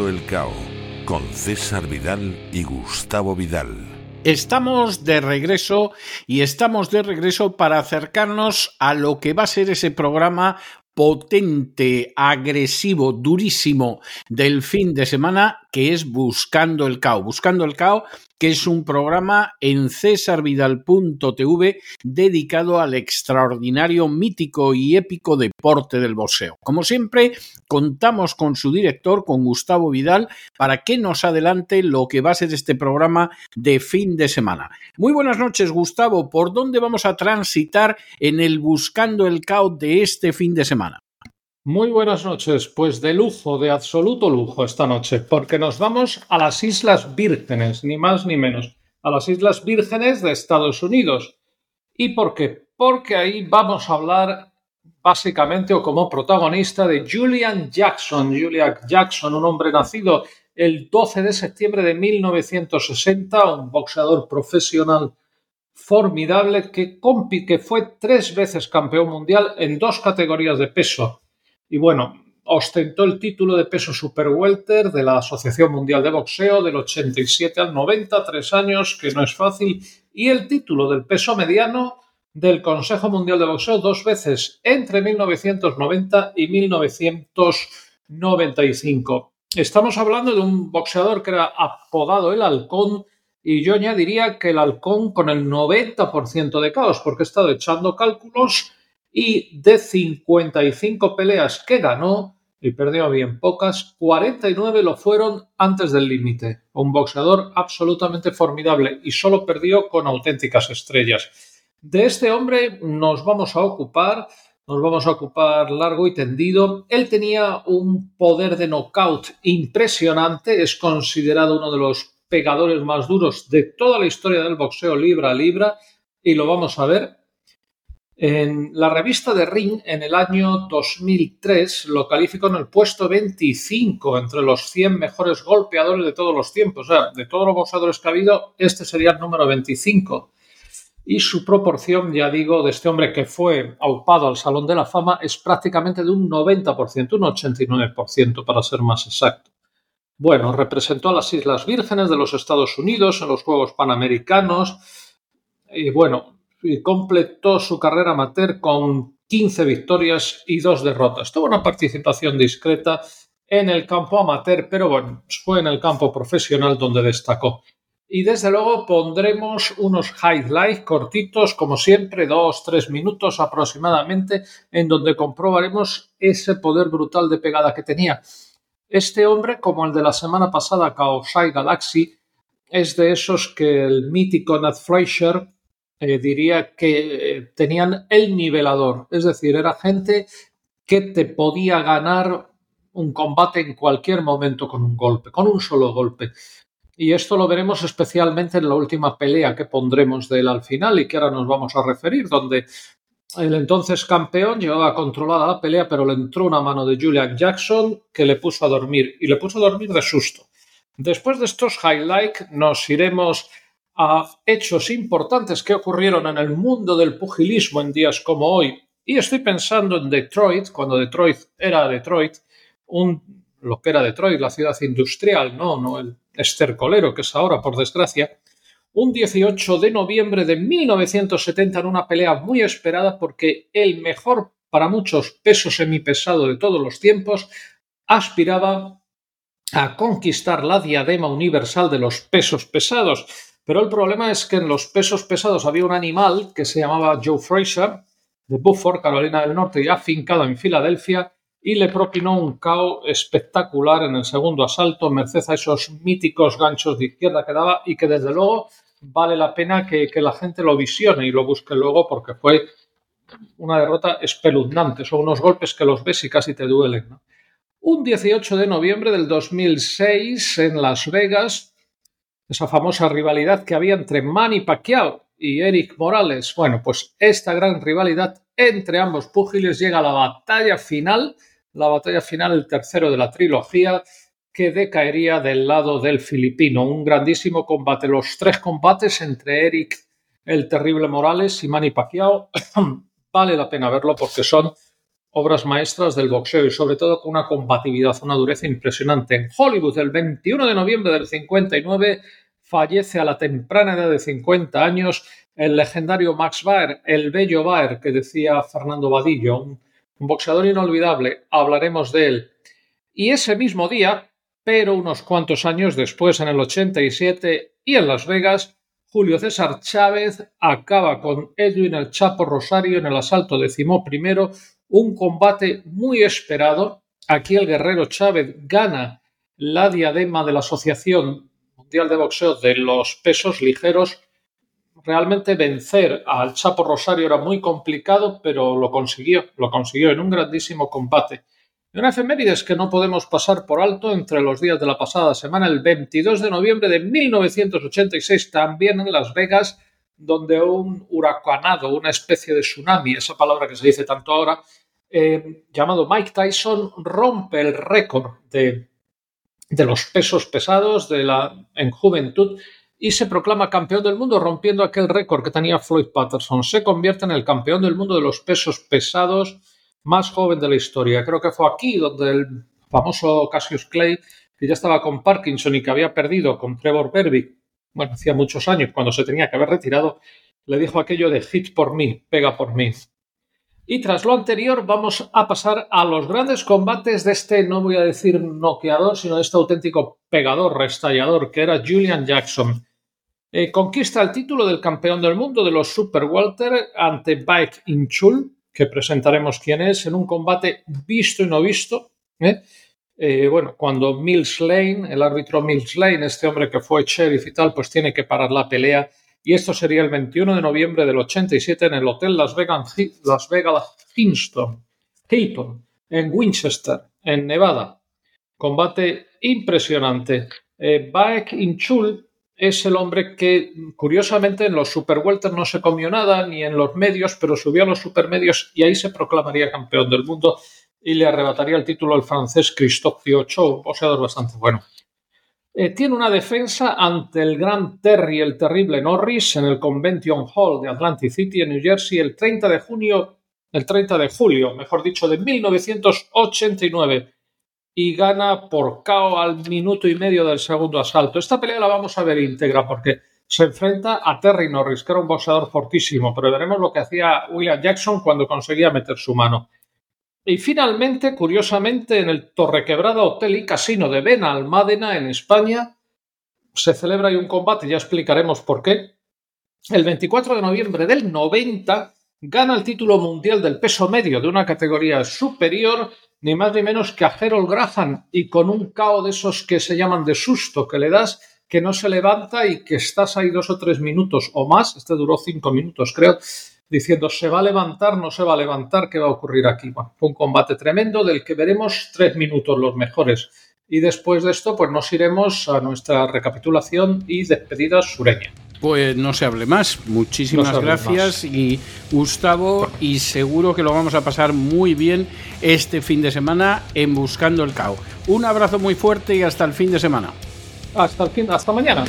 el Cao con César Vidal y Gustavo Vidal. Estamos de regreso y estamos de regreso para acercarnos a lo que va a ser ese programa potente, agresivo, durísimo del fin de semana que es Buscando el Cao. Buscando el Cao, que es un programa en cesarvidal.tv dedicado al extraordinario, mítico y épico deporte del boxeo. Como siempre, contamos con su director, con Gustavo Vidal, para que nos adelante lo que va a ser este programa de fin de semana. Muy buenas noches, Gustavo. ¿Por dónde vamos a transitar en el Buscando el Cao de este fin de semana? Muy buenas noches, pues de lujo, de absoluto lujo esta noche, porque nos vamos a las Islas Vírgenes, ni más ni menos, a las Islas Vírgenes de Estados Unidos. ¿Y por qué? Porque ahí vamos a hablar básicamente o como protagonista de Julian Jackson. Julian Jackson, un hombre nacido el 12 de septiembre de 1960, un boxeador profesional formidable que, que fue tres veces campeón mundial en dos categorías de peso y bueno, ostentó el título de peso super welter de la Asociación Mundial de Boxeo del 87 al 90, tres años, que no es fácil, y el título del peso mediano del Consejo Mundial de Boxeo dos veces entre 1990 y 1995. Estamos hablando de un boxeador que era apodado el halcón y yo añadiría que el halcón con el 90% de caos, porque he estado echando cálculos y de 55 peleas que ganó, y perdió bien pocas, 49 lo fueron antes del límite. Un boxeador absolutamente formidable y solo perdió con auténticas estrellas. De este hombre nos vamos a ocupar, nos vamos a ocupar largo y tendido. Él tenía un poder de knockout impresionante, es considerado uno de los pegadores más duros de toda la historia del boxeo libra a libra y lo vamos a ver en la revista de Ring, en el año 2003, lo calificó en el puesto 25 entre los 100 mejores golpeadores de todos los tiempos. O sea, de todos los boxeadores que ha habido, este sería el número 25. Y su proporción, ya digo, de este hombre que fue aupado al Salón de la Fama es prácticamente de un 90%, un 89% para ser más exacto. Bueno, representó a las Islas Vírgenes de los Estados Unidos en los Juegos Panamericanos. Y bueno, completó su carrera amateur con 15 victorias y 2 derrotas. Tuvo una participación discreta en el campo amateur, pero bueno, fue en el campo profesional donde destacó. Y desde luego pondremos unos highlights cortitos, como siempre, dos, tres minutos aproximadamente, en donde comprobaremos ese poder brutal de pegada que tenía. Este hombre, como el de la semana pasada, Kaosai Galaxy, es de esos que el mítico Nat Fleischer eh, diría que eh, tenían el nivelador, es decir, era gente que te podía ganar un combate en cualquier momento con un golpe, con un solo golpe. Y esto lo veremos especialmente en la última pelea que pondremos de él al final y que ahora nos vamos a referir, donde el entonces campeón llevaba controlada la pelea, pero le entró una mano de Julian Jackson que le puso a dormir y le puso a dormir de susto. Después de estos highlights nos iremos a hechos importantes que ocurrieron en el mundo del pugilismo en días como hoy. Y estoy pensando en Detroit, cuando Detroit era Detroit, lo que era Detroit, la ciudad industrial, no, no el estercolero que es ahora, por desgracia, un 18 de noviembre de 1970 en una pelea muy esperada porque el mejor para muchos peso semipesado de todos los tiempos aspiraba a conquistar la diadema universal de los pesos pesados pero el problema es que en los pesos pesados había un animal que se llamaba Joe Fraser, de Beaufort, Carolina del Norte, ya afincado en Filadelfia, y le propinó un KO espectacular en el segundo asalto, merced a esos míticos ganchos de izquierda que daba y que desde luego vale la pena que, la gente lo visione y lo busque luego porque fue una derrota espeluznante. Son unos golpes que los ves y casi te duelen. Un 18 de noviembre del 2006 en Las Vegas, esa famosa rivalidad que había entre Manny Pacquiao y Eric Morales. Bueno, pues esta gran rivalidad entre ambos púgiles llega a la batalla final, la batalla final, el tercero de la trilogía, que decaería del lado del filipino. Un grandísimo combate. Los tres combates entre Eric, el terrible Morales y Manny Pacquiao vale la pena verlo porque son obras maestras del boxeo y sobre todo con una combatividad, una dureza impresionante. En Hollywood, el 21 de noviembre del 59, fallece a la temprana edad de 50 años el legendario Max Baer, el bello Baer que decía Fernando Vadillo, un, boxeador inolvidable, hablaremos de él. Y ese mismo día, pero unos cuantos años después, en el 87 y en Las Vegas, Julio César Chávez acaba con Edwin el Chapo Rosario en el asalto primero, un combate muy esperado. Aquí el guerrero Chávez gana la diadema de la Asociación De Boxeo de los pesos ligeros. Realmente vencer al Chapo Rosario era muy complicado, pero lo consiguió, lo consiguió en un grandísimo combate. Una efemérides que no podemos pasar por alto entre los días de la pasada semana, el 22 de noviembre de 1986, también en Las Vegas, donde un huracanado, una especie de tsunami, esa palabra que se dice tanto ahora, eh, llamado Mike Tyson, rompe el récord de, de los pesos pesados de la, en juventud y se proclama campeón del mundo, rompiendo aquel récord que tenía Floyd Patterson. Se convierte en el campeón del mundo de los pesos pesados más joven de la historia. Creo que fue aquí donde el famoso Cassius Clay, que ya estaba con Parkinson y que había perdido con Trevor Berbick, bueno, hacía muchos años cuando se tenía que haber retirado, le dijo aquello de hit por mí, pega por mí. Y tras lo anterior vamos a pasar a los grandes combates de este, no voy a decir noqueador, sino de este auténtico pegador, restallador, que era Julian Jackson. Eh, conquista el título del campeón del mundo de los Super Walter ante Bike Inchul, que presentaremos quién es, en un combate visto y no visto. ¿eh? Eh, bueno, cuando Mills Lane, el árbitro Mills Lane, este hombre que fue sheriff y tal, pues tiene que parar la pelea. Y esto sería el 21 de noviembre del 87 en el Hotel Las Vegas, Las Vegas Hilton, Hilton, en Winchester, en Nevada. Combate impresionante. Eh, Baek Inchul es el hombre que, curiosamente, en los Super Welter no se comió nada, ni en los medios, pero subió a los supermedios y ahí se proclamaría campeón del mundo y le arrebataría el título al francés Christophe un boxeador bastante bueno. Eh, tiene una defensa ante el gran Terry, el terrible Norris, en el Convention Hall de Atlantic City, en New Jersey, el 30 de junio, el 30 de julio, mejor dicho, de 1989 y gana por KO al minuto y medio del segundo asalto. Esta pelea la vamos a ver íntegra porque se enfrenta a Terry Norris, que era un boxeador fortísimo, pero veremos lo que hacía William Jackson cuando conseguía meter su mano. Y finalmente, curiosamente, en el Torrequebrada Hotel y Casino de Benalmádena, en España, se celebra ahí un combate, ya explicaremos por qué. El 24 de noviembre del 90 gana el título mundial del peso medio de una categoría superior ni más ni menos que a Harold Graham y con un cao de esos que se llaman de susto que le das, que no se levanta y que estás ahí dos o tres minutos o más, este duró cinco minutos creo, diciendo se va a levantar, no se va a levantar, ¿qué va a ocurrir aquí? Bueno, fue un combate tremendo del que veremos tres minutos los mejores. Y después de esto, pues nos iremos a nuestra recapitulación y despedida sureña. Pues no se hable más. Muchísimas gracias y Gustavo y seguro que lo vamos a pasar muy bien este fin de semana en Buscando el Cao. Un abrazo muy fuerte y hasta el fin de semana. Hasta el fin, hasta mañana.